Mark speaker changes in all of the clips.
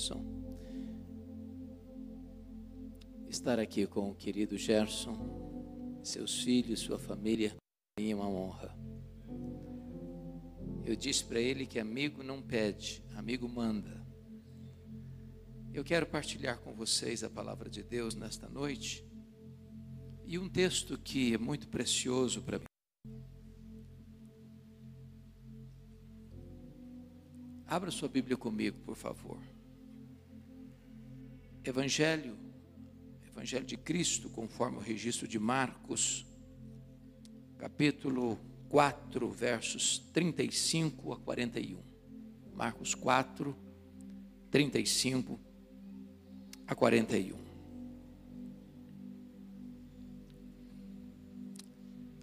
Speaker 1: som. Estar aqui com o querido Gerson, seus filhos, sua família, é uma honra. Eu disse para ele que amigo não pede, amigo manda. Eu quero partilhar com vocês a palavra de Deus nesta noite e um texto que é muito precioso para mim. Abra sua Bíblia comigo, por favor. Evangelho, Evangelho de Cristo, conforme o registro de Marcos, capítulo 4, versos 35 a 41. Marcos 4, 35 a 41.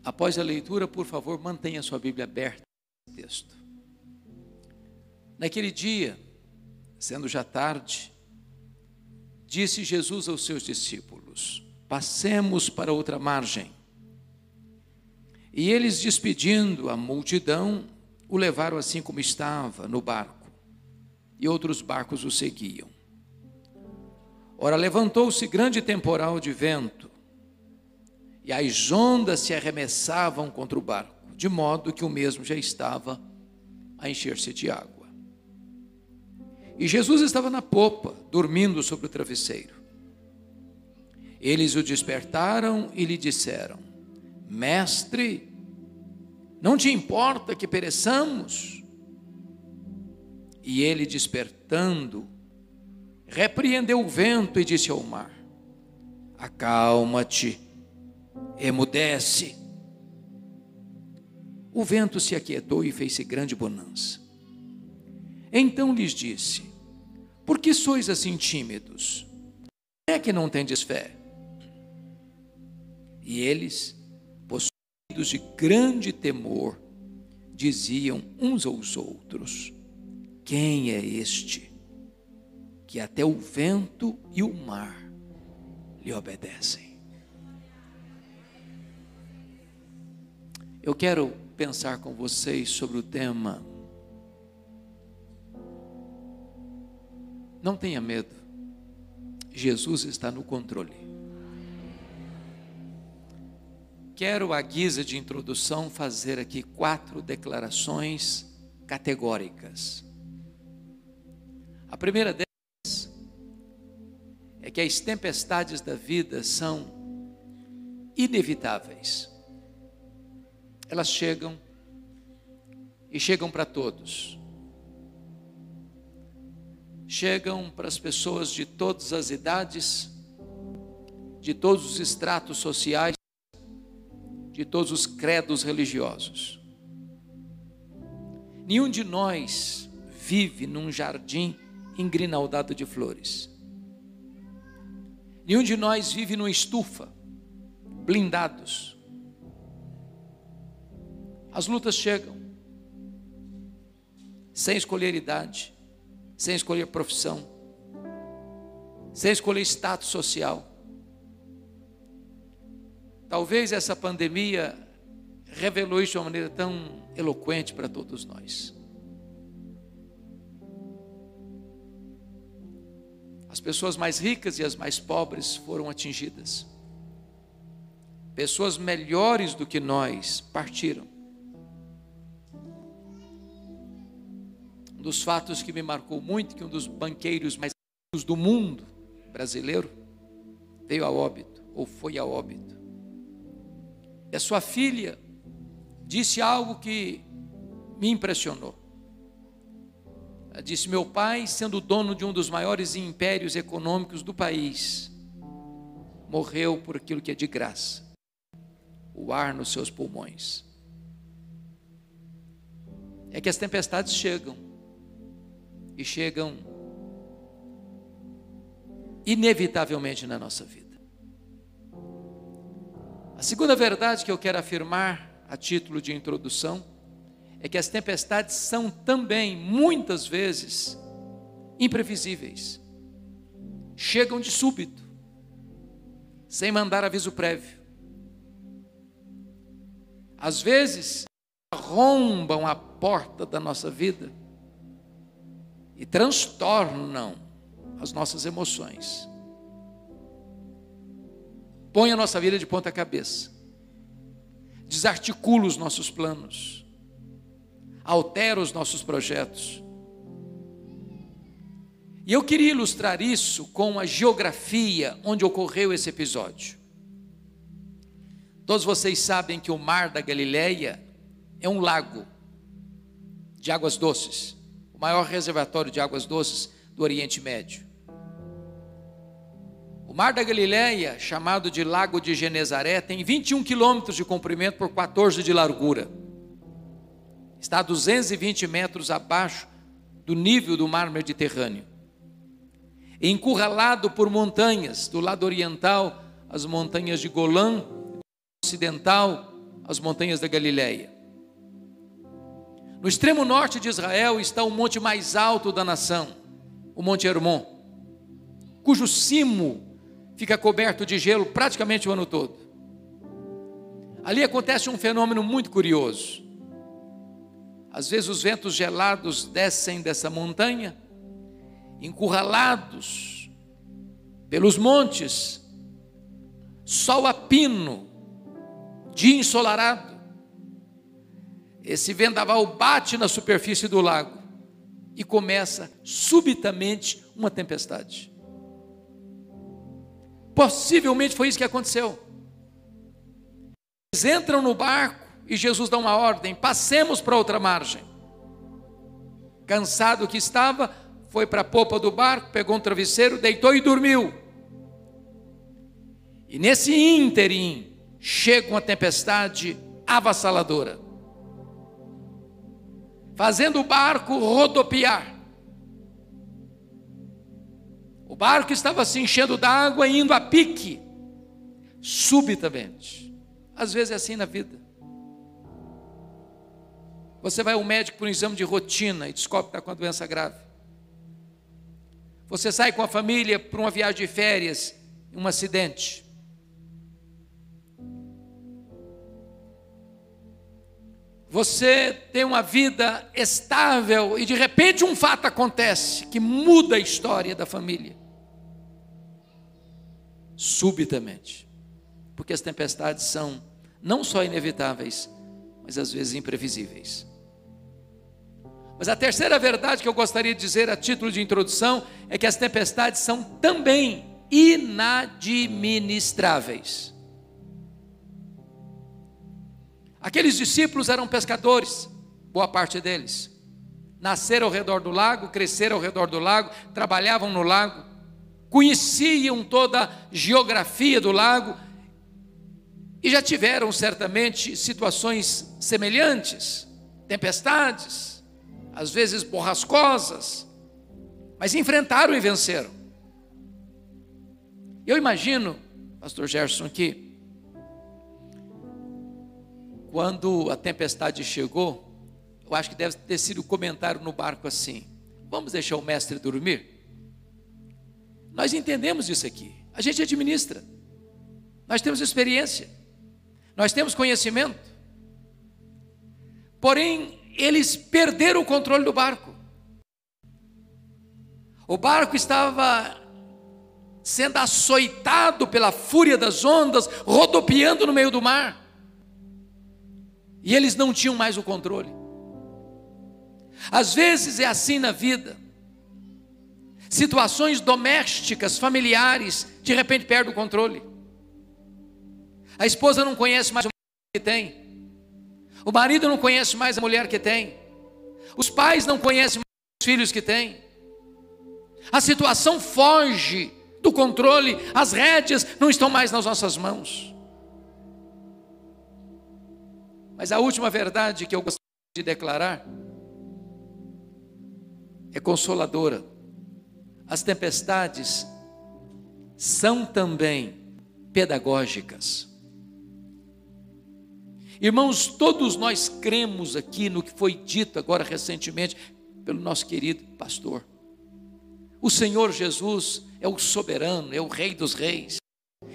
Speaker 1: Após a leitura, por favor, mantenha sua Bíblia aberta nesse texto. Naquele dia, sendo já tarde, disse Jesus aos seus discípulos: Passemos para outra margem. E eles, despedindo a multidão, o levaram assim como estava, no barco, e outros barcos o seguiam. Ora, levantou-se grande temporal de vento, e as ondas se arremessavam contra o barco, de modo que o mesmo já estava a encher-se de água. E Jesus estava na popa, dormindo sobre o travesseiro. Eles o despertaram e lhe disseram: Mestre, não te importa que pereçamos? E ele, despertando, repreendeu o vento e disse ao mar: Acalma-te, emudece. O vento se aquietou e fez-se grande bonança. Então lhes disse: Por que sois assim tímidos? É que não tendes fé? E eles, possuídos de grande temor, diziam uns aos outros: Quem é este que até o vento e o mar lhe obedecem? Eu quero pensar com vocês sobre o tema Não tenha medo. Jesus está no controle. Quero, à guisa de introdução, fazer aqui quatro declarações categóricas. A primeira delas é que as tempestades da vida são inevitáveis. Elas chegam e chegam para todos chegam para as pessoas de todas as idades, de todos os estratos sociais, de todos os credos religiosos. Nenhum de nós vive num jardim engrinaldado de flores. Nenhum de nós vive numa estufa, blindados. As lutas chegam, sem escolher idade, sem escolher profissão, sem escolher status social. Talvez essa pandemia revelou isso de uma maneira tão eloquente para todos nós. As pessoas mais ricas e as mais pobres foram atingidas. Pessoas melhores do que nós partiram. Dos fatos que me marcou muito que um dos banqueiros mais ricos do mundo brasileiro veio a óbito ou foi a óbito. E a sua filha disse algo que me impressionou. Ela disse: Meu pai, sendo dono de um dos maiores impérios econômicos do país, morreu por aquilo que é de graça o ar nos seus pulmões. É que as tempestades chegam e chegam inevitavelmente na nossa vida. A segunda verdade que eu quero afirmar a título de introdução é que as tempestades são também, muitas vezes, imprevisíveis. Chegam de súbito, sem mandar aviso prévio. Às vezes, arrombam a porta da nossa vida e transtornam as nossas emoções. Põe a nossa vida de ponta cabeça. Desarticula os nossos planos. Altera os nossos projetos. E eu queria ilustrar isso com a geografia onde ocorreu esse episódio. Todos vocês sabem que o Mar da Galileia é um lago de águas doces, o maior reservatório de águas doces do Oriente Médio. O Mar da Galileia, chamado de Lago de Genezaré, tem 21 quilômetros de comprimento por 14 de largura. Está a 220 metros abaixo do nível do mar Mediterrâneo. Encurralado por montanhas, do lado oriental, as montanhas de Golã, ocidental, as montanhas da Galileia. No extremo norte de Israel está o monte mais alto da nação, o Monte Hermon, cujo cimo fica coberto de gelo praticamente o ano todo. Ali acontece um fenômeno muito curioso. Às vezes os ventos gelados descem dessa montanha, encurralados pelos montes, sol a pino, dia ensolarado. Esse vendaval bate na superfície do lago e começa subitamente uma tempestade. Possivelmente foi isso que aconteceu. Eles entram no barco e Jesus dá uma ordem: passemos para outra margem. Cansado que estava, foi para a popa do barco, pegou um travesseiro, deitou e dormiu. E nesse ínterim, chega uma tempestade avassaladora, fazendo o barco rodopiar. O barco estava se enchendo d'água e indo a pique, subitamente. Às vezes é assim na vida. Você vai ao médico por um exame de rotina e descobre que está com uma doença grave. Você sai com a família para uma viagem de férias, um acidente. Você tem uma vida estável e de repente um fato acontece que muda a história da família. Subitamente. Porque as tempestades são não só inevitáveis, mas às vezes imprevisíveis. Mas a terceira verdade que eu gostaria de dizer a título de introdução é que as tempestades são também inadministráveis. Aqueles discípulos eram pescadores, boa parte deles. Nasceram ao redor do lago, cresceram ao redor do lago, trabalhavam no lago, conheciam toda a geografia do lago e já tiveram certamente situações semelhantes, tempestades, às vezes borrascosas, mas enfrentaram e venceram. Eu imagino, Pastor Gerson, aqui, quando a tempestade chegou, eu acho que deve ter sido o comentário no barco assim: vamos deixar o mestre dormir? Nós entendemos isso aqui, a gente administra, nós temos experiência, nós temos conhecimento, porém, eles perderam o controle do barco. O barco estava sendo açoitado pela fúria das ondas, rodopiando no meio do mar. E eles não tinham mais o controle. Às vezes é assim na vida. Situações domésticas, familiares, de repente perde o controle. A esposa não conhece mais o que tem. O marido não conhece mais a mulher que tem. Os pais não conhecem mais os filhos que têm. A situação foge do controle, as rédeas não estão mais nas nossas mãos. Mas a última verdade que eu gostaria de declarar é consoladora. As tempestades são também pedagógicas. Irmãos, todos nós cremos aqui no que foi dito agora recentemente pelo nosso querido pastor. O Senhor Jesus é o soberano, é o Rei dos Reis,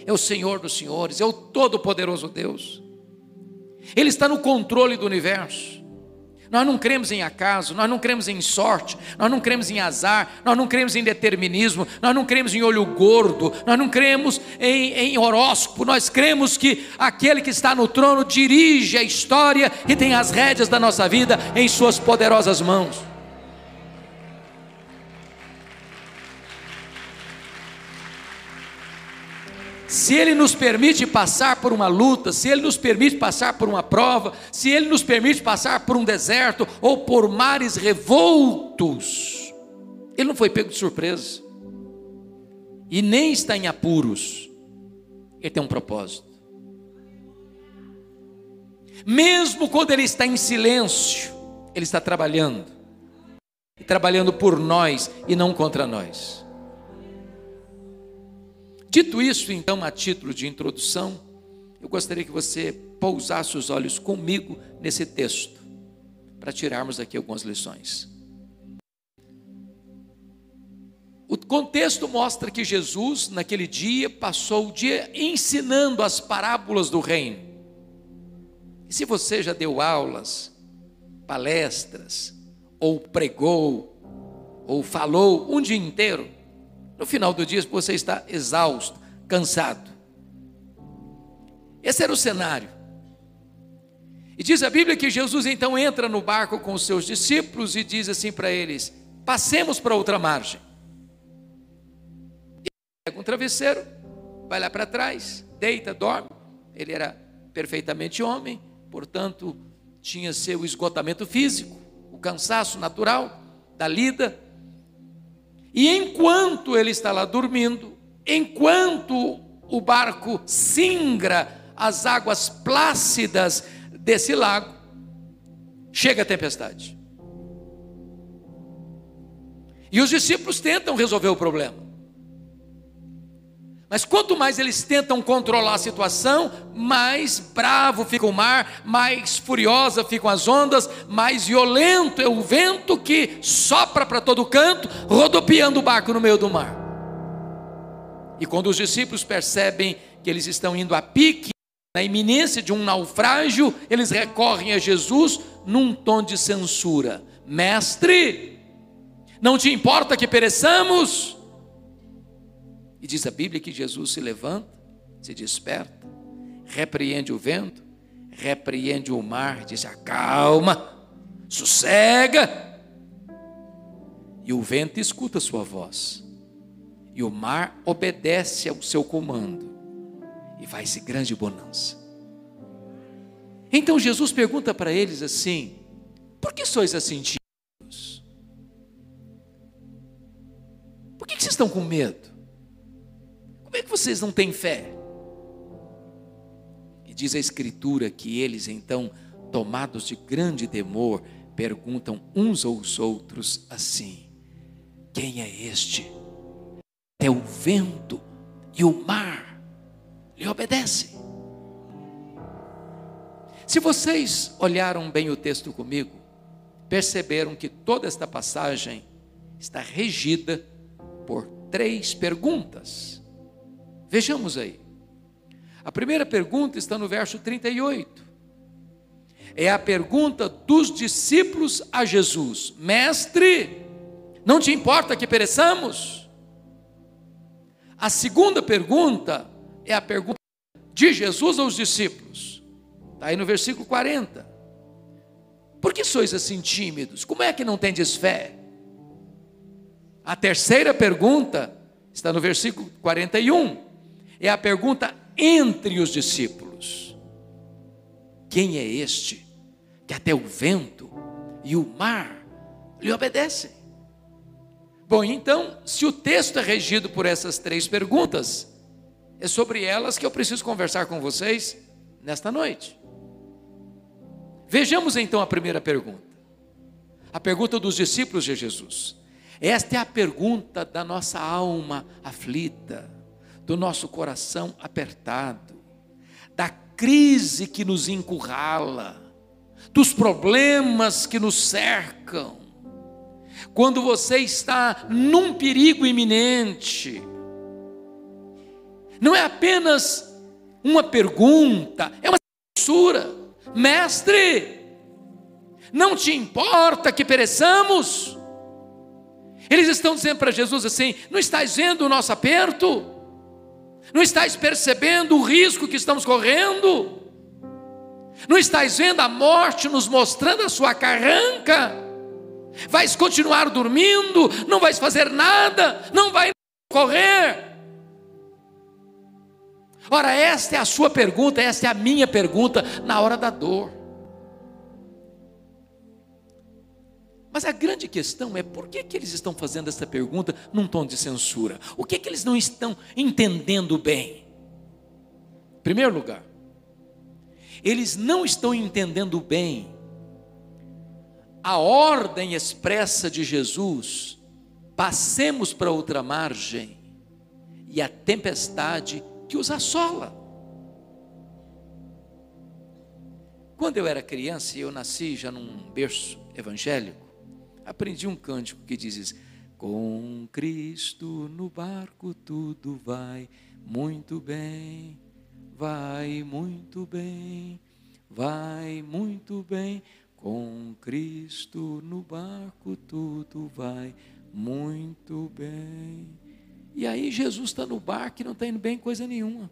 Speaker 1: é o Senhor dos Senhores, é o Todo-Poderoso Deus. Ele está no controle do universo. Nós não cremos em acaso, nós não cremos em sorte, nós não cremos em azar, nós não cremos em determinismo, nós não cremos em olho gordo, nós não cremos em, em horóscopo, nós cremos que aquele que está no trono dirige a história e tem as rédeas da nossa vida em Suas poderosas mãos. Se Ele nos permite passar por uma luta, se Ele nos permite passar por uma prova, se Ele nos permite passar por um deserto ou por mares revoltos, Ele não foi pego de surpresa e nem está em apuros, Ele tem um propósito. Mesmo quando Ele está em silêncio, Ele está trabalhando, e trabalhando por nós e não contra nós. Dito isso, então, a título de introdução, eu gostaria que você pousasse os olhos comigo nesse texto, para tirarmos aqui algumas lições. O contexto mostra que Jesus, naquele dia, passou o dia ensinando as parábolas do reino. E se você já deu aulas, palestras, ou pregou, ou falou um dia inteiro, no final do dia, você está exausto, cansado. Esse era o cenário. E diz a Bíblia que Jesus então entra no barco com os seus discípulos e diz assim para eles: passemos para outra margem. E pega um travesseiro, vai lá para trás, deita, dorme. Ele era perfeitamente homem, portanto, tinha seu esgotamento físico, o cansaço natural da lida, e enquanto ele está lá dormindo, enquanto o barco singra as águas plácidas desse lago, chega a tempestade. E os discípulos tentam resolver o problema. Mas quanto mais eles tentam controlar a situação, mais bravo fica o mar, mais furiosa ficam as ondas, mais violento é o vento que sopra para todo canto, rodopiando o barco no meio do mar. E quando os discípulos percebem que eles estão indo a pique, na iminência de um naufrágio, eles recorrem a Jesus num tom de censura: Mestre, não te importa que pereçamos? E diz a Bíblia que Jesus se levanta, se desperta, repreende o vento, repreende o mar, diz: acalma, sossega. E o vento escuta a sua voz, e o mar obedece ao seu comando, e vai-se grande bonança. Então Jesus pergunta para eles assim: por que sois assim tímidos? Por que vocês estão com medo? Como é que vocês não têm fé? E diz a Escritura que eles, então, tomados de grande temor, perguntam uns aos outros assim: Quem é este? É o vento e o mar lhe obedecem. Se vocês olharam bem o texto comigo, perceberam que toda esta passagem está regida por três perguntas. Vejamos aí. A primeira pergunta está no verso 38. É a pergunta dos discípulos a Jesus: Mestre, não te importa que pereçamos? A segunda pergunta é a pergunta de Jesus aos discípulos. Está aí no versículo 40. Por que sois assim tímidos? Como é que não tendes fé? A terceira pergunta está no versículo 41 é a pergunta entre os discípulos: Quem é este que até o vento e o mar lhe obedecem? Bom, então, se o texto é regido por essas três perguntas, é sobre elas que eu preciso conversar com vocês nesta noite. Vejamos então a primeira pergunta. A pergunta dos discípulos de Jesus. Esta é a pergunta da nossa alma aflita do nosso coração apertado, da crise que nos encurrala, dos problemas que nos cercam. Quando você está num perigo iminente, não é apenas uma pergunta, é uma censura. Mestre, Não te importa que pereçamos? Eles estão dizendo para Jesus assim: não estás vendo o nosso aperto? Não estás percebendo o risco que estamos correndo? Não estás vendo a morte nos mostrando a sua carranca? Vais continuar dormindo? Não vais fazer nada? Não vai correr? Ora, esta é a sua pergunta, esta é a minha pergunta na hora da dor. Mas a grande questão é por que, que eles estão fazendo essa pergunta num tom de censura? O que, que eles não estão entendendo bem? Em primeiro lugar, eles não estão entendendo bem a ordem expressa de Jesus: passemos para outra margem e a tempestade que os assola. Quando eu era criança eu nasci já num berço evangélico, aprendi um cântico que diz: Com Cristo no barco tudo vai muito bem, vai muito bem, vai muito bem. Com Cristo no barco tudo vai muito bem. E aí Jesus está no barco e não está indo bem coisa nenhuma.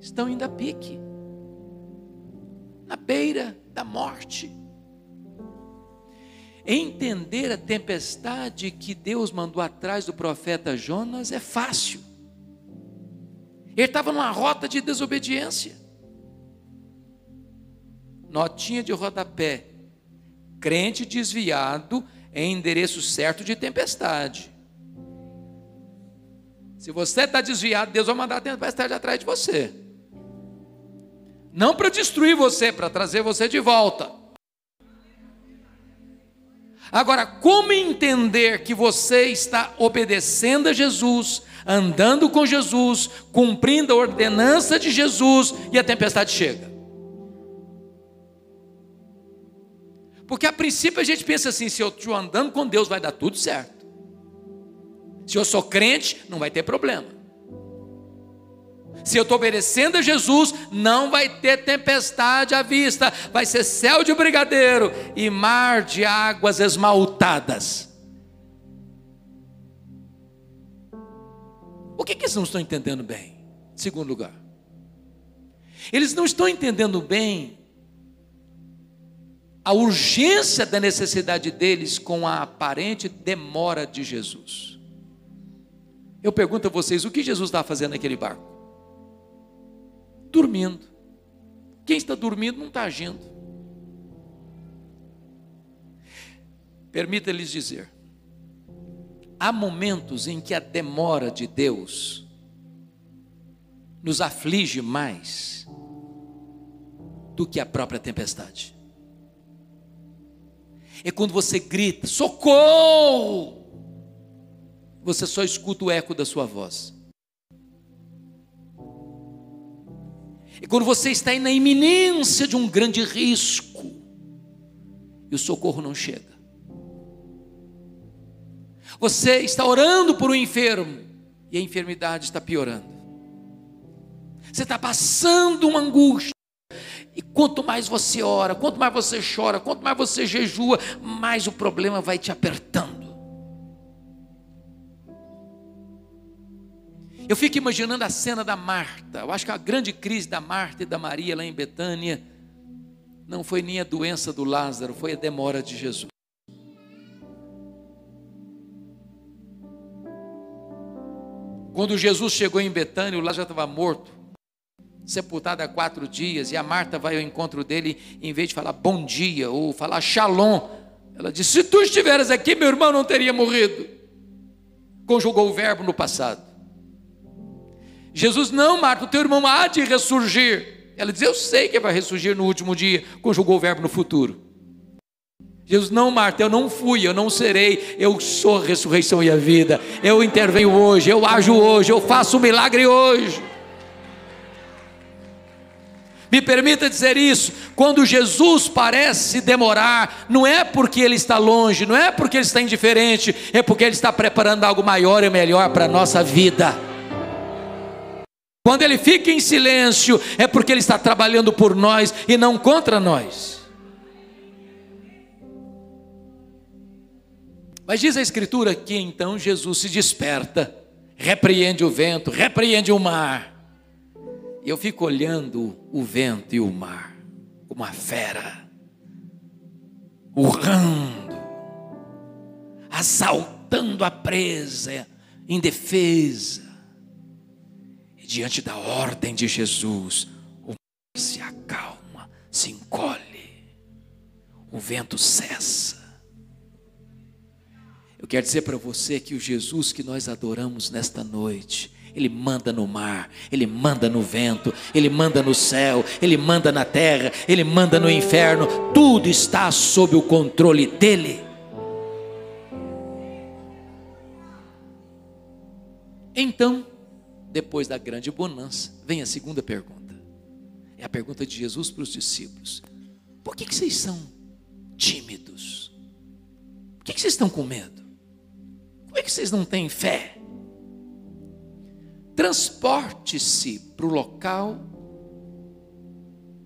Speaker 1: Estão indo a pique na beira da morte. Entender a tempestade que Deus mandou atrás do profeta Jonas é fácil. Ele estava numa rota de desobediência. Notinha de rodapé. Crente desviado em endereço certo de tempestade. Se você está desviado, Deus vai mandar a tempestade atrás de você não para destruir você, para trazer você de volta. Agora, como entender que você está obedecendo a Jesus, andando com Jesus, cumprindo a ordenança de Jesus e a tempestade chega? Porque a princípio a gente pensa assim: se eu estou andando com Deus, vai dar tudo certo. Se eu sou crente, não vai ter problema. Se eu estou obedecendo a Jesus, não vai ter tempestade à vista, vai ser céu de brigadeiro e mar de águas esmaltadas. O que, que eles não estão entendendo bem? Segundo lugar, eles não estão entendendo bem a urgência da necessidade deles com a aparente demora de Jesus. Eu pergunto a vocês: o que Jesus está fazendo naquele barco? Dormindo. Quem está dormindo não está agindo. Permita-lhes dizer: há momentos em que a demora de Deus nos aflige mais do que a própria tempestade. É quando você grita: socorro! Você só escuta o eco da sua voz. E quando você está na iminência de um grande risco e o socorro não chega. Você está orando por um enfermo e a enfermidade está piorando. Você está passando uma angústia. E quanto mais você ora, quanto mais você chora, quanto mais você jejua, mais o problema vai te apertando. Eu fico imaginando a cena da Marta. Eu acho que a grande crise da Marta e da Maria lá em Betânia não foi nem a doença do Lázaro, foi a demora de Jesus. Quando Jesus chegou em Betânia, o Lázaro estava morto, sepultado há quatro dias, e a Marta vai ao encontro dele, em vez de falar bom dia ou falar shalom, ela disse: Se tu estiveras aqui, meu irmão não teria morrido. Conjugou o verbo no passado. Jesus, não, Marta, o teu irmão há de ressurgir. Ela diz: Eu sei que vai ressurgir no último dia, conjugou o verbo no futuro. Jesus, não, Marta, eu não fui, eu não serei, eu sou a ressurreição e a vida. Eu intervenho hoje, eu ajo hoje, eu faço o um milagre hoje. Me permita dizer isso: quando Jesus parece demorar, não é porque ele está longe, não é porque ele está indiferente, é porque ele está preparando algo maior e melhor para a nossa vida. Quando ele fica em silêncio, é porque ele está trabalhando por nós e não contra nós. Mas diz a Escritura que então Jesus se desperta, repreende o vento, repreende o mar. E eu fico olhando o vento e o mar, uma fera, urrando, assaltando a presa, indefesa. Diante da ordem de Jesus, o mar se acalma, se encolhe, o vento cessa. Eu quero dizer para você que o Jesus que nós adoramos nesta noite, ele manda no mar, Ele manda no vento, Ele manda no céu, Ele manda na terra, Ele manda no inferno, tudo está sob o controle dEle. Então, depois da grande bonança, vem a segunda pergunta. É a pergunta de Jesus para os discípulos: Por que, que vocês são tímidos? Por que, que vocês estão com medo? Como é que vocês não têm fé? Transporte-se para o local,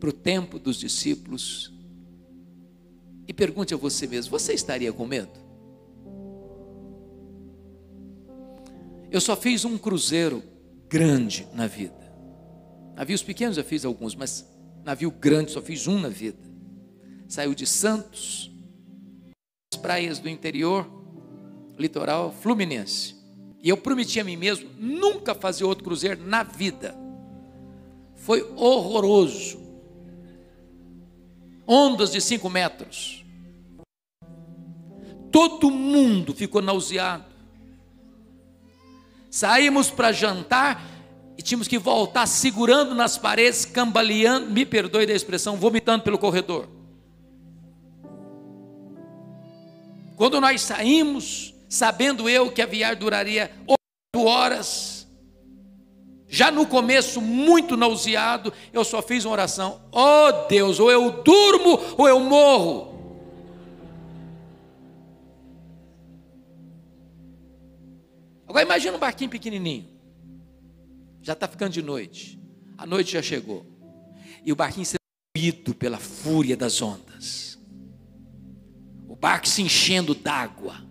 Speaker 1: para o tempo dos discípulos e pergunte a você mesmo: você estaria com medo? Eu só fiz um cruzeiro grande na vida. Navios pequenos já fiz alguns, mas navio grande só fiz um na vida. Saiu de Santos, as praias do interior, litoral fluminense. E eu prometi a mim mesmo nunca fazer outro cruzeiro na vida. Foi horroroso. Ondas de cinco metros. Todo mundo ficou nauseado. Saímos para jantar e tínhamos que voltar segurando nas paredes, cambaleando, me perdoe da expressão, vomitando pelo corredor. Quando nós saímos, sabendo eu que a viagem duraria oito horas, já no começo muito nauseado, eu só fiz uma oração: Oh Deus, ou eu durmo ou eu morro. Agora imagina um barquinho pequenininho. Já está ficando de noite. A noite já chegou. E o barquinho sendo moído pela fúria das ondas. O barco se enchendo d'água.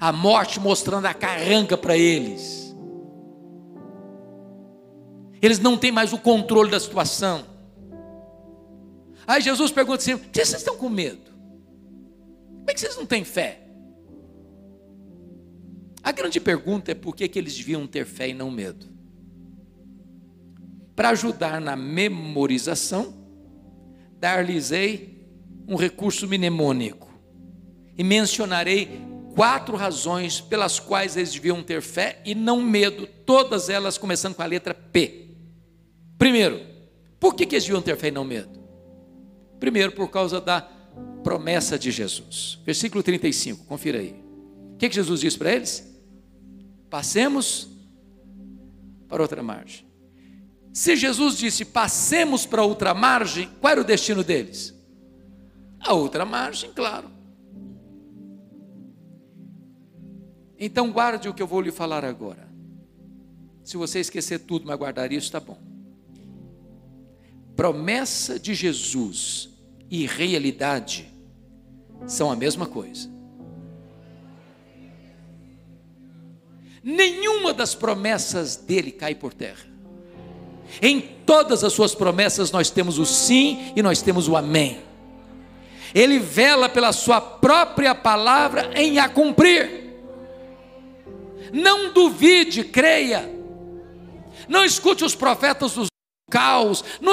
Speaker 1: A morte mostrando a carranca para eles. Eles não têm mais o controle da situação. Aí Jesus pergunta assim: por que vocês estão com medo? Como é que vocês não têm fé? A grande pergunta é por que, que eles deviam ter fé e não medo. Para ajudar na memorização, dar-lhes-ei um recurso mnemônico e mencionarei quatro razões pelas quais eles deviam ter fé e não medo, todas elas começando com a letra P. Primeiro, por que, que eles deviam ter fé e não medo? Primeiro, por causa da promessa de Jesus. Versículo 35, confira aí. O que, que Jesus disse para eles? Passemos para outra margem. Se Jesus disse passemos para outra margem, qual era o destino deles? A outra margem, claro. Então guarde o que eu vou lhe falar agora. Se você esquecer tudo, mas guardar isso, está bom. Promessa de Jesus e realidade são a mesma coisa. Nenhuma das promessas dele cai por terra. Em todas as suas promessas nós temos o sim e nós temos o amém. Ele vela pela sua própria palavra em a cumprir. Não duvide, creia. Não escute os profetas dos caos, não,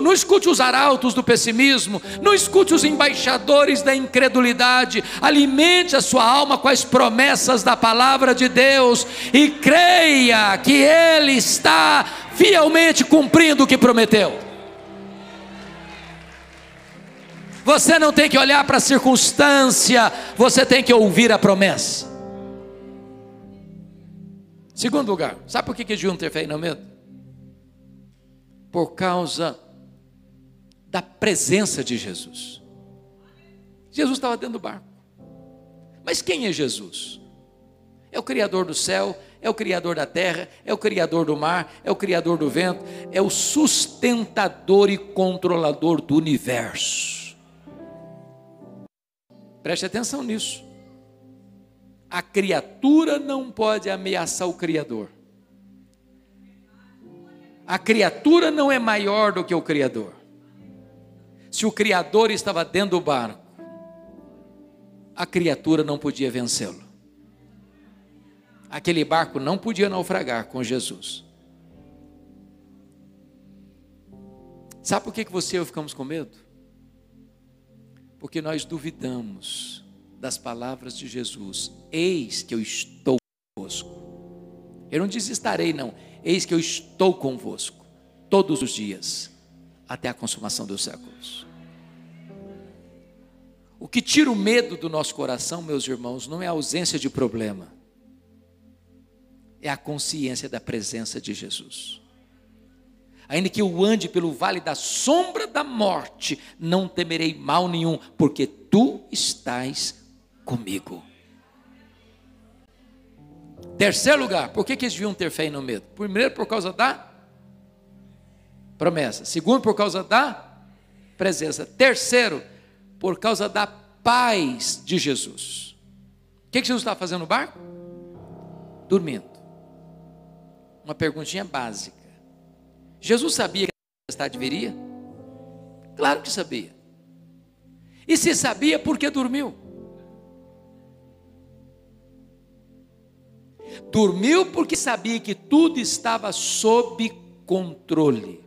Speaker 1: não, escute os arautos do pessimismo, não escute os embaixadores da incredulidade, alimente a sua alma com as promessas da palavra de Deus e creia que Ele está fielmente cumprindo o que prometeu. Você não tem que olhar para a circunstância, você tem que ouvir a promessa. Segundo lugar, sabe por que, que deviam ter fé e não medo? Por causa da presença de Jesus. Jesus estava dentro do barco. Mas quem é Jesus? É o Criador do céu, é o Criador da terra, é o Criador do mar, é o Criador do vento, é o sustentador e controlador do universo. Preste atenção nisso. A criatura não pode ameaçar o Criador. A criatura não é maior do que o Criador. Se o Criador estava dentro do barco, a criatura não podia vencê-lo. Aquele barco não podia naufragar com Jesus. Sabe por que você e eu ficamos com medo? Porque nós duvidamos das palavras de Jesus: Eis que eu estou convosco. Eu não disse estarei, não. Eis que eu estou convosco todos os dias, até a consumação dos séculos. O que tira o medo do nosso coração, meus irmãos, não é a ausência de problema, é a consciência da presença de Jesus. Ainda que eu ande pelo vale da sombra da morte, não temerei mal nenhum, porque tu estás comigo. Terceiro lugar, por que, que eles deviam ter fé e não medo? Primeiro, por causa da promessa. Segundo, por causa da presença. Terceiro, por causa da paz de Jesus. O que, que Jesus estava fazendo no barco? Dormindo. Uma perguntinha básica. Jesus sabia que a tempestade viria? Claro que sabia. E se sabia, por que dormiu? Dormiu porque sabia que tudo estava sob controle.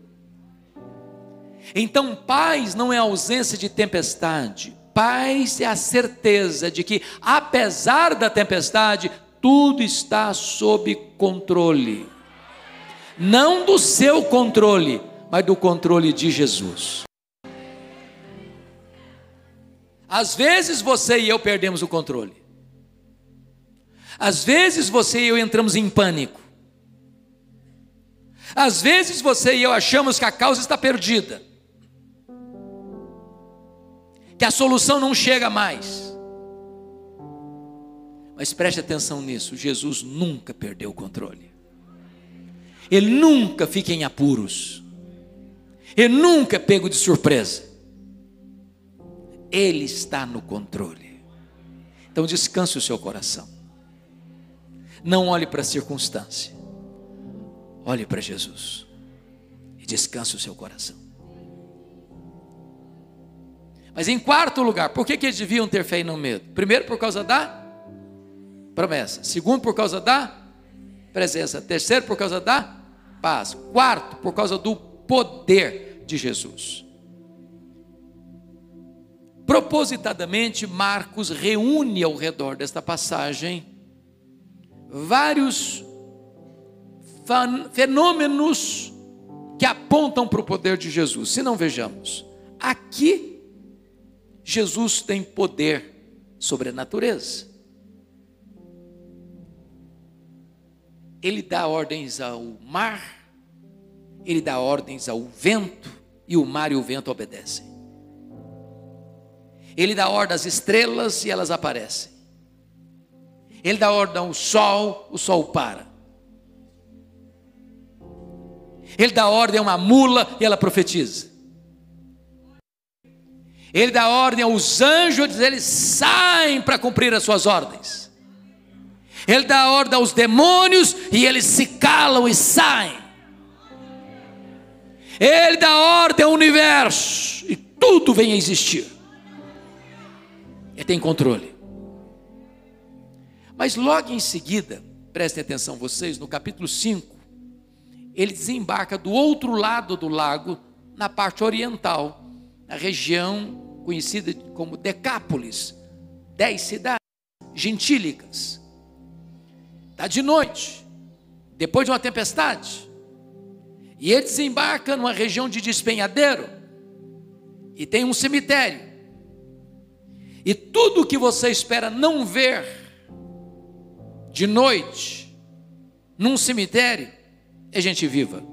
Speaker 1: Então, paz não é ausência de tempestade, paz é a certeza de que, apesar da tempestade, tudo está sob controle. Não do seu controle, mas do controle de Jesus. Às vezes você e eu perdemos o controle. Às vezes você e eu entramos em pânico. Às vezes você e eu achamos que a causa está perdida. Que a solução não chega mais. Mas preste atenção nisso: Jesus nunca perdeu o controle. Ele nunca fica em apuros. Ele nunca é pego de surpresa. Ele está no controle. Então descanse o seu coração. Não olhe para a circunstância. Olhe para Jesus. E descanse o seu coração. Mas em quarto lugar, por que, que eles deviam ter fé e não medo? Primeiro, por causa da promessa. Segundo, por causa da presença. Terceiro, por causa da paz. Quarto, por causa do poder de Jesus. Propositadamente, Marcos reúne ao redor desta passagem vários fenômenos que apontam para o poder de Jesus. Se não vejamos, aqui Jesus tem poder sobre a natureza. Ele dá ordens ao mar, ele dá ordens ao vento, e o mar e o vento obedecem. Ele dá ordem às estrelas e elas aparecem. Ele dá ordem ao sol, o sol para. Ele dá ordem a uma mula e ela profetiza. Ele dá ordem aos anjos, eles saem para cumprir as suas ordens. Ele dá ordem aos demônios e eles se calam e saem. Ele dá ordem ao universo e tudo vem a existir. Ele tem controle. Mas logo em seguida, prestem atenção vocês, no capítulo 5, ele desembarca do outro lado do lago, na parte oriental, na região conhecida como Decápolis, dez cidades gentílicas. Está de noite, depois de uma tempestade, e ele desembarca numa região de despenhadeiro, e tem um cemitério, e tudo que você espera não ver, de noite, num cemitério, é gente viva.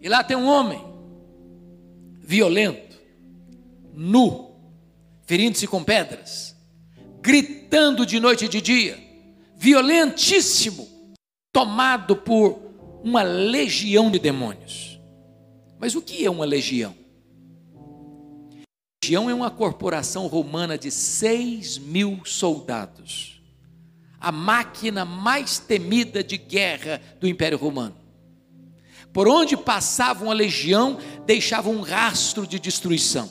Speaker 1: E lá tem um homem violento, nu, ferindo-se com pedras, gritando de noite e de dia, violentíssimo, tomado por uma legião de demônios. Mas o que é uma legião? Legião é uma corporação romana de seis mil soldados, a máquina mais temida de guerra do Império Romano. Por onde passava uma legião, deixava um rastro de destruição.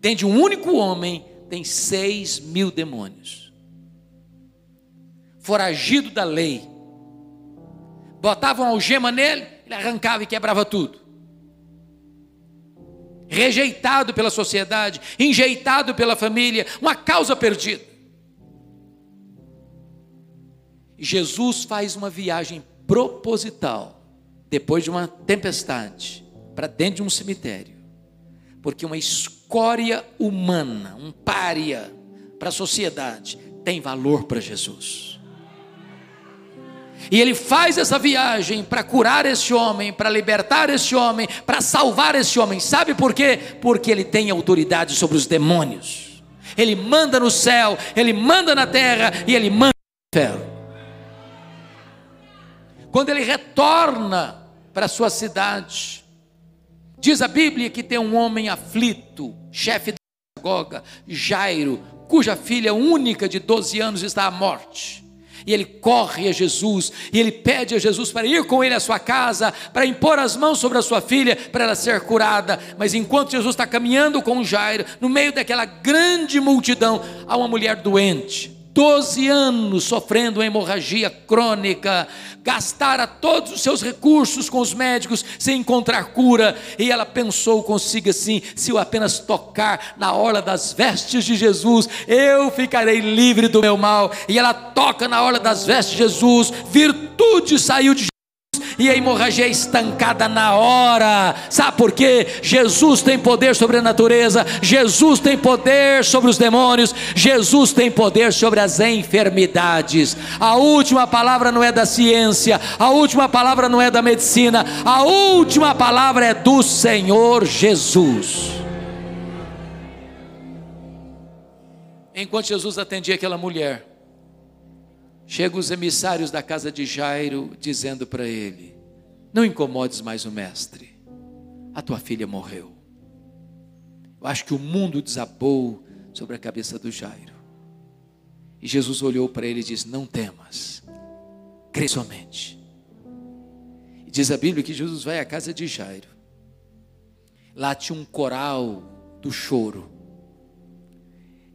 Speaker 1: Dentro de um único homem, tem seis mil demônios. Foragido da lei. Botavam algema nele, ele arrancava e quebrava tudo. Rejeitado pela sociedade, enjeitado pela família, uma causa perdida. Jesus faz uma viagem proposital depois de uma tempestade, para dentro de um cemitério, porque uma escória humana, um pária para a sociedade, tem valor para Jesus. E ele faz essa viagem para curar esse homem, para libertar esse homem, para salvar esse homem. Sabe por quê? Porque ele tem autoridade sobre os demônios. Ele manda no céu, ele manda na terra e ele manda no inferno. Quando ele retorna para sua cidade. Diz a Bíblia que tem um homem aflito, chefe da sinagoga, Jairo, cuja filha única de 12 anos está à morte. E ele corre a Jesus, e ele pede a Jesus para ir com ele à sua casa, para impor as mãos sobre a sua filha, para ela ser curada. Mas enquanto Jesus está caminhando com Jairo, no meio daquela grande multidão, há uma mulher doente, 12 anos sofrendo hemorragia crônica, gastara todos os seus recursos com os médicos sem encontrar cura, e ela pensou consigo assim: se eu apenas tocar na orla das vestes de Jesus, eu ficarei livre do meu mal. E ela toca na orla das vestes de Jesus, virtude saiu de e a hemorragia é estancada na hora. Sabe por quê? Jesus tem poder sobre a natureza, Jesus tem poder sobre os demônios, Jesus tem poder sobre as enfermidades. A última palavra não é da ciência, a última palavra não é da medicina, a última palavra é do Senhor Jesus. Enquanto Jesus atendia aquela mulher, Chegam os emissários da casa de Jairo dizendo para ele: Não incomodes mais o mestre, a tua filha morreu. Eu acho que o mundo desabou sobre a cabeça do Jairo. E Jesus olhou para ele e disse: Não temas, crê somente. E diz a Bíblia que Jesus vai à casa de Jairo. Lá tinha um coral do choro.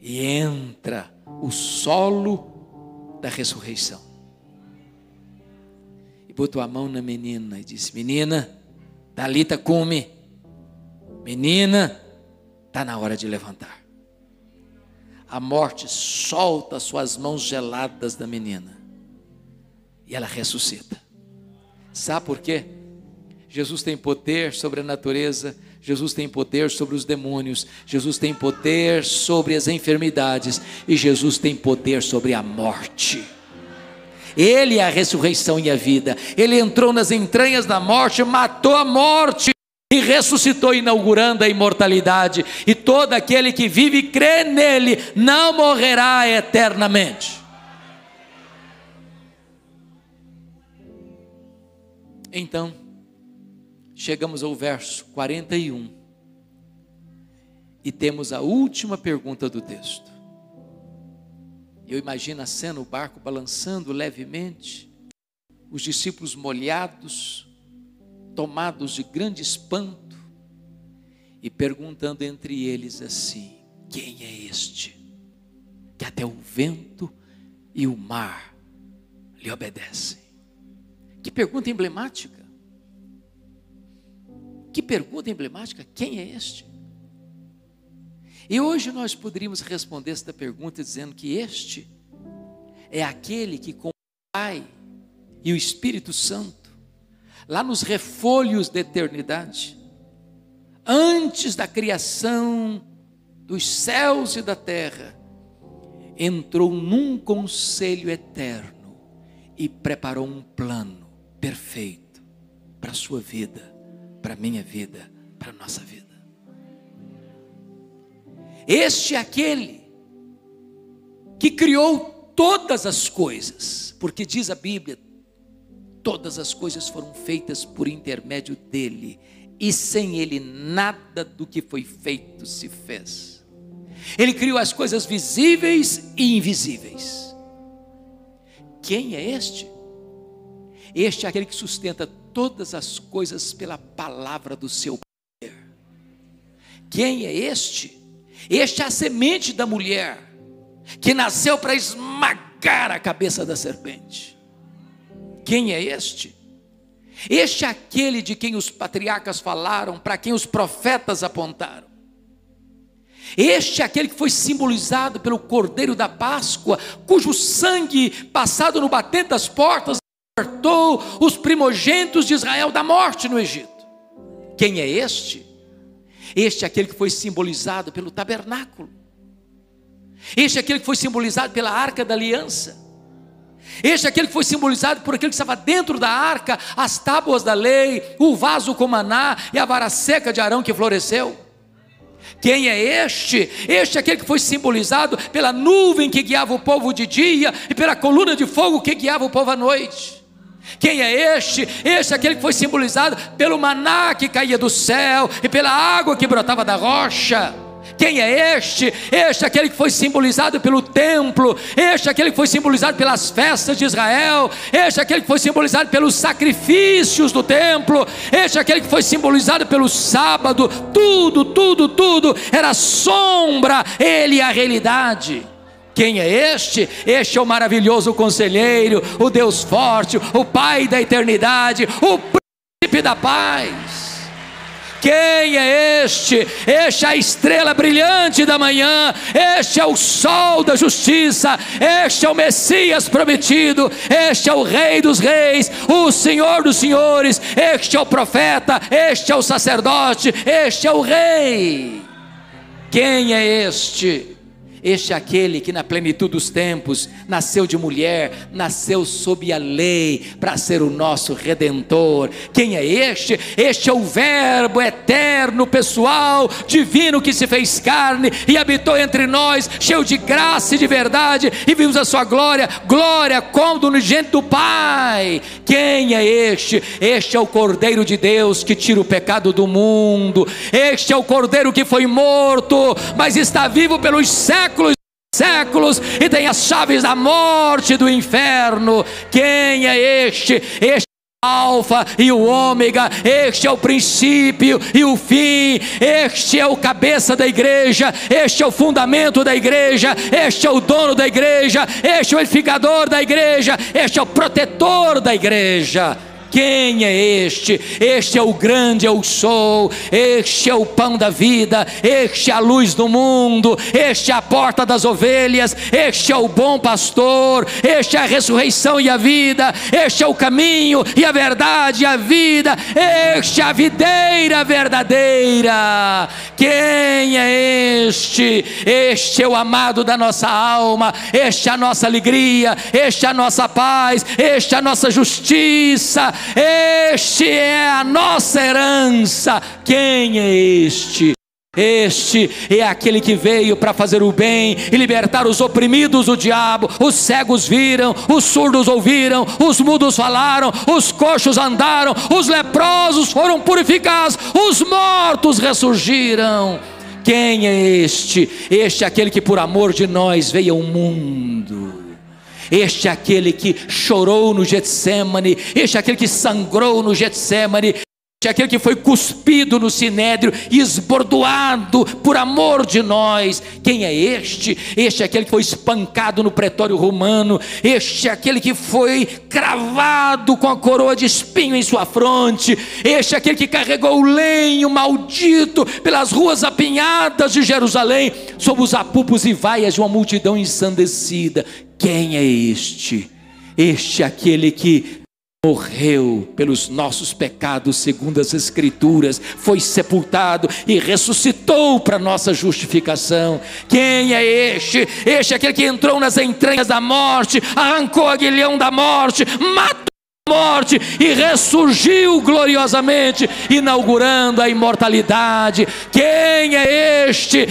Speaker 1: E entra o solo da ressurreição. E botou a mão na menina e disse: Menina, Dalita come. Menina, está na hora de levantar. A morte solta suas mãos geladas da menina e ela ressuscita. Sabe por quê? Jesus tem poder sobre a natureza, Jesus tem poder sobre os demônios, Jesus tem poder sobre as enfermidades e Jesus tem poder sobre a morte. Ele é a ressurreição e a vida. Ele entrou nas entranhas da morte, matou a morte e ressuscitou, inaugurando a imortalidade. E todo aquele que vive e crê nele não morrerá eternamente. Então, chegamos ao verso 41 e temos a última pergunta do texto. Eu imagino a cena, o barco balançando levemente, os discípulos molhados, tomados de grande espanto, e perguntando entre eles assim: Quem é este? Que até o vento e o mar lhe obedecem. Que pergunta emblemática. Que pergunta emblemática: quem é este? E hoje nós poderíamos responder esta pergunta dizendo que este é aquele que, com o Pai e o Espírito Santo, lá nos refolhos da eternidade, antes da criação dos céus e da terra, entrou num conselho eterno e preparou um plano perfeito para a sua vida para a minha vida, para a nossa vida. Este é aquele que criou todas as coisas, porque diz a Bíblia, todas as coisas foram feitas por intermédio dele, e sem ele nada do que foi feito se fez. Ele criou as coisas visíveis e invisíveis. Quem é este? Este é aquele que sustenta todas as coisas pela palavra do seu poder. Quem é este? Este é a semente da mulher que nasceu para esmagar a cabeça da serpente. Quem é este? Este é aquele de quem os patriarcas falaram, para quem os profetas apontaram. Este é aquele que foi simbolizado pelo Cordeiro da Páscoa, cujo sangue passado no batente das portas libertou os primogênitos de Israel da morte no Egito. Quem é este? Este é aquele que foi simbolizado pelo tabernáculo. Este é aquele que foi simbolizado pela arca da aliança. Este é aquele que foi simbolizado por aquele que estava dentro da arca, as tábuas da lei, o vaso com maná e a vara seca de Arão que floresceu. Quem é este? Este é aquele que foi simbolizado pela nuvem que guiava o povo de dia e pela coluna de fogo que guiava o povo à noite. Quem é este? Este é aquele que foi simbolizado pelo maná que caía do céu e pela água que brotava da rocha. Quem é este? Este é aquele que foi simbolizado pelo templo, este é aquele que foi simbolizado pelas festas de Israel, este é aquele que foi simbolizado pelos sacrifícios do templo, este é aquele que foi simbolizado pelo sábado, tudo, tudo, tudo era sombra, ele é a realidade. Quem é este? Este é o maravilhoso conselheiro, o Deus forte, o Pai da eternidade, o príncipe da paz. Quem é este? Este é a estrela brilhante da manhã, este é o sol da justiça, este é o Messias prometido, este é o Rei dos Reis, o Senhor dos Senhores, este é o profeta, este é o sacerdote, este é o Rei. Quem é este? Este é aquele que na plenitude dos tempos nasceu de mulher, nasceu sob a lei para ser o nosso redentor. Quem é este? Este é o Verbo eterno, pessoal, divino que se fez carne e habitou entre nós, cheio de graça e de verdade, e vimos a sua glória, glória como do unigênito do Pai. Quem é este? Este é o Cordeiro de Deus que tira o pecado do mundo. Este é o Cordeiro que foi morto, mas está vivo pelos séculos séculos e tem as chaves da morte do inferno. Quem é este? Este é o Alfa e o Ômega, este é o princípio e o fim, este é o cabeça da igreja, este é o fundamento da igreja, este é o dono da igreja, este é o edificador da igreja, este é o protetor da igreja. Quem é este? Este é o grande eu sou, este é o pão da vida, este é a luz do mundo, este é a porta das ovelhas, este é o bom pastor, este é a ressurreição e a vida, este é o caminho e a verdade e a vida, este é a videira verdadeira. Quem é este? Este é o amado da nossa alma, este é a nossa alegria, este é a nossa paz, este é a nossa justiça este é a nossa herança. Quem é este? Este é aquele que veio para fazer o bem e libertar os oprimidos do diabo. Os cegos viram, os surdos ouviram, os mudos falaram, os coxos andaram, os leprosos foram purificados, os mortos ressurgiram. Quem é este? Este é aquele que por amor de nós veio ao mundo este é aquele que chorou no Getsemane, este é aquele que sangrou no Getsemane, este é aquele que foi cuspido no sinédrio e esbordoado por amor de nós. Quem é este? Este é aquele que foi espancado no pretório romano. Este é aquele que foi cravado com a coroa de espinho em sua fronte. Este é aquele que carregou o lenho maldito pelas ruas apinhadas de Jerusalém, sob os apupos e vaias de uma multidão ensandecida. Quem é este? Este é aquele que morreu pelos nossos pecados, segundo as Escrituras, foi sepultado e ressuscitou para nossa justificação. Quem é este? Este é aquele que entrou nas entranhas da morte, arrancou o aguilhão da morte, matou morte e ressurgiu gloriosamente, inaugurando a imortalidade. Quem é este?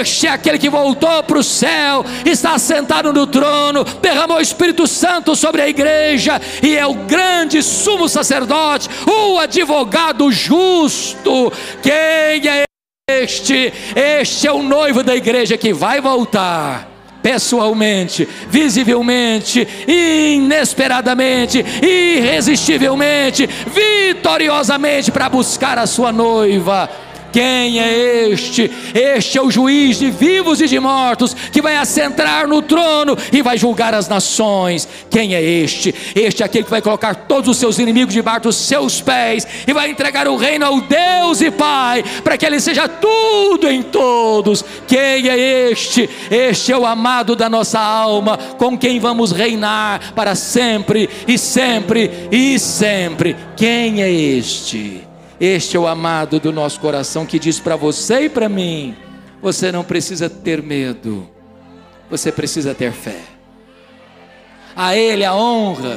Speaker 1: Este é aquele que voltou para o céu, está sentado no trono, derramou o Espírito Santo sobre a igreja e é o grande sumo sacerdote, o advogado justo. Quem é este? Este é o noivo da igreja que vai voltar pessoalmente, visivelmente, inesperadamente, irresistivelmente, vitoriosamente para buscar a sua noiva. Quem é este? Este é o juiz de vivos e de mortos, que vai assentar no trono e vai julgar as nações. Quem é este? Este é aquele que vai colocar todos os seus inimigos debaixo dos seus pés e vai entregar o reino ao Deus e Pai, para que ele seja tudo em todos. Quem é este? Este é o amado da nossa alma, com quem vamos reinar para sempre e sempre e sempre. Quem é este? Este é o amado do nosso coração que diz para você e para mim: você não precisa ter medo, você precisa ter fé. A Ele a honra,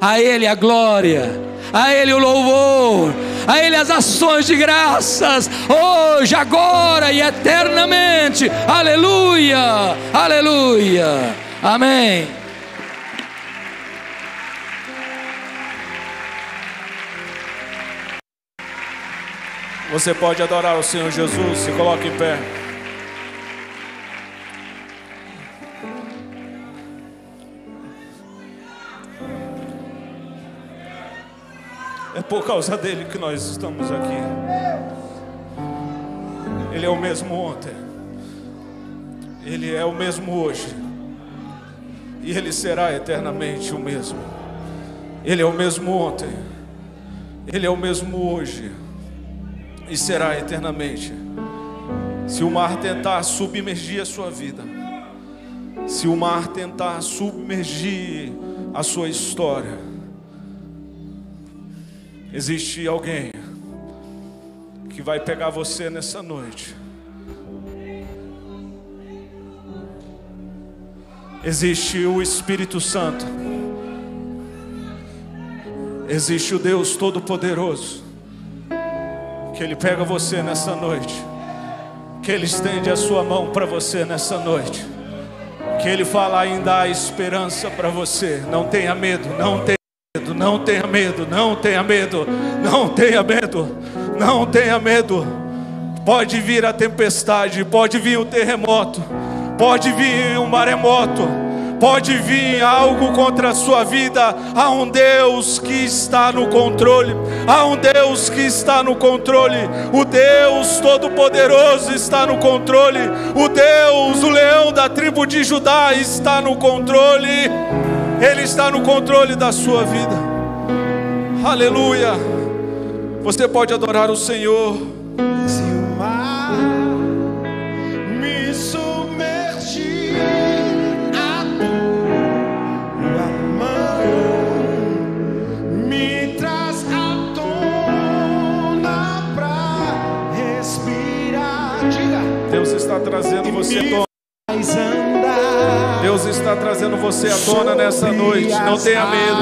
Speaker 1: a Ele a glória, a Ele o louvor, a Ele as ações de graças, hoje, agora e eternamente. Aleluia, aleluia, amém.
Speaker 2: Você pode adorar o Senhor Jesus, se coloque em pé. É por causa dele que nós estamos aqui. Ele é o mesmo ontem. Ele é o mesmo hoje. E ele será eternamente o mesmo. Ele é o mesmo ontem. Ele é o mesmo hoje e será eternamente. Se o mar tentar submergir a sua vida, se o mar tentar submergir a sua história, existe alguém que vai pegar você nessa noite. Existe o Espírito Santo. Existe o Deus Todo-Poderoso que Ele pega você nessa noite, que Ele estende a sua mão para você nessa noite, que Ele fala ainda há esperança para você. Não tenha medo, não tenha medo, não tenha medo, não tenha medo, não tenha medo, não tenha medo. Pode vir a tempestade, pode vir o terremoto, pode vir um maremoto Pode vir algo contra a sua vida, há um Deus que está no controle, há um Deus que está no controle, o Deus Todo-Poderoso está no controle, o Deus, o leão da tribo de Judá está no controle, Ele está no controle da sua vida, aleluia. Você pode adorar o Senhor. Está trazendo você à tona. Deus está trazendo você à tona nessa noite. Não tenha medo.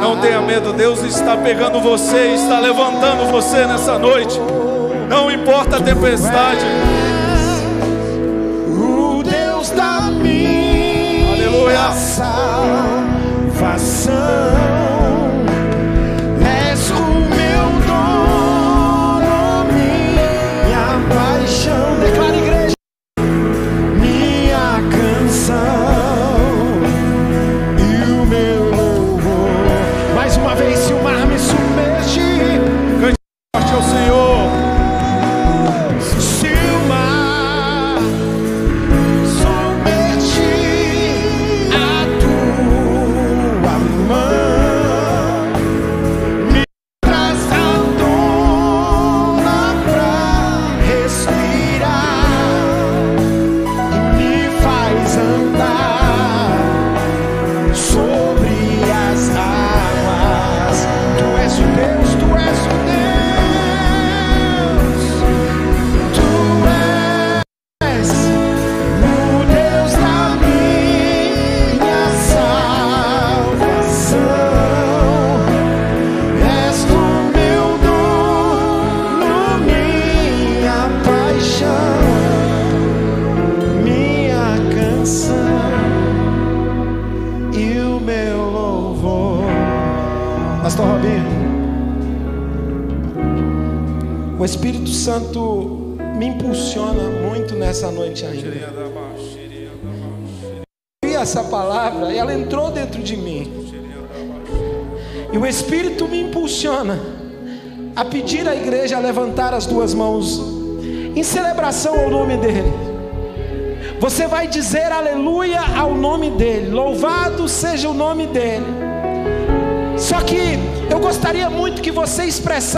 Speaker 2: Não tenha medo. Deus está pegando você, está levantando você nessa noite. Não importa a tempestade.
Speaker 3: O Deus da minha Aleluia. salvação. Levantar as duas mãos em celebração ao nome dEle. Você vai dizer aleluia ao nome dEle, louvado seja o nome dEle. Só que eu gostaria muito que você expressasse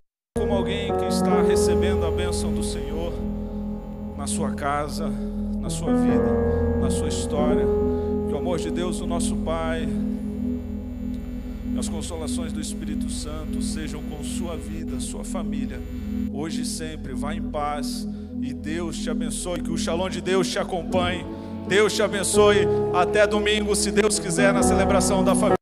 Speaker 2: casa, na sua vida, na sua história. Que o amor de Deus, o nosso Pai, e as consolações do Espírito Santo sejam com sua vida, sua família, hoje e sempre. Vá em paz e Deus te abençoe. Que o Shalom de Deus te acompanhe. Deus te abençoe. Até domingo, se Deus quiser, na celebração da família.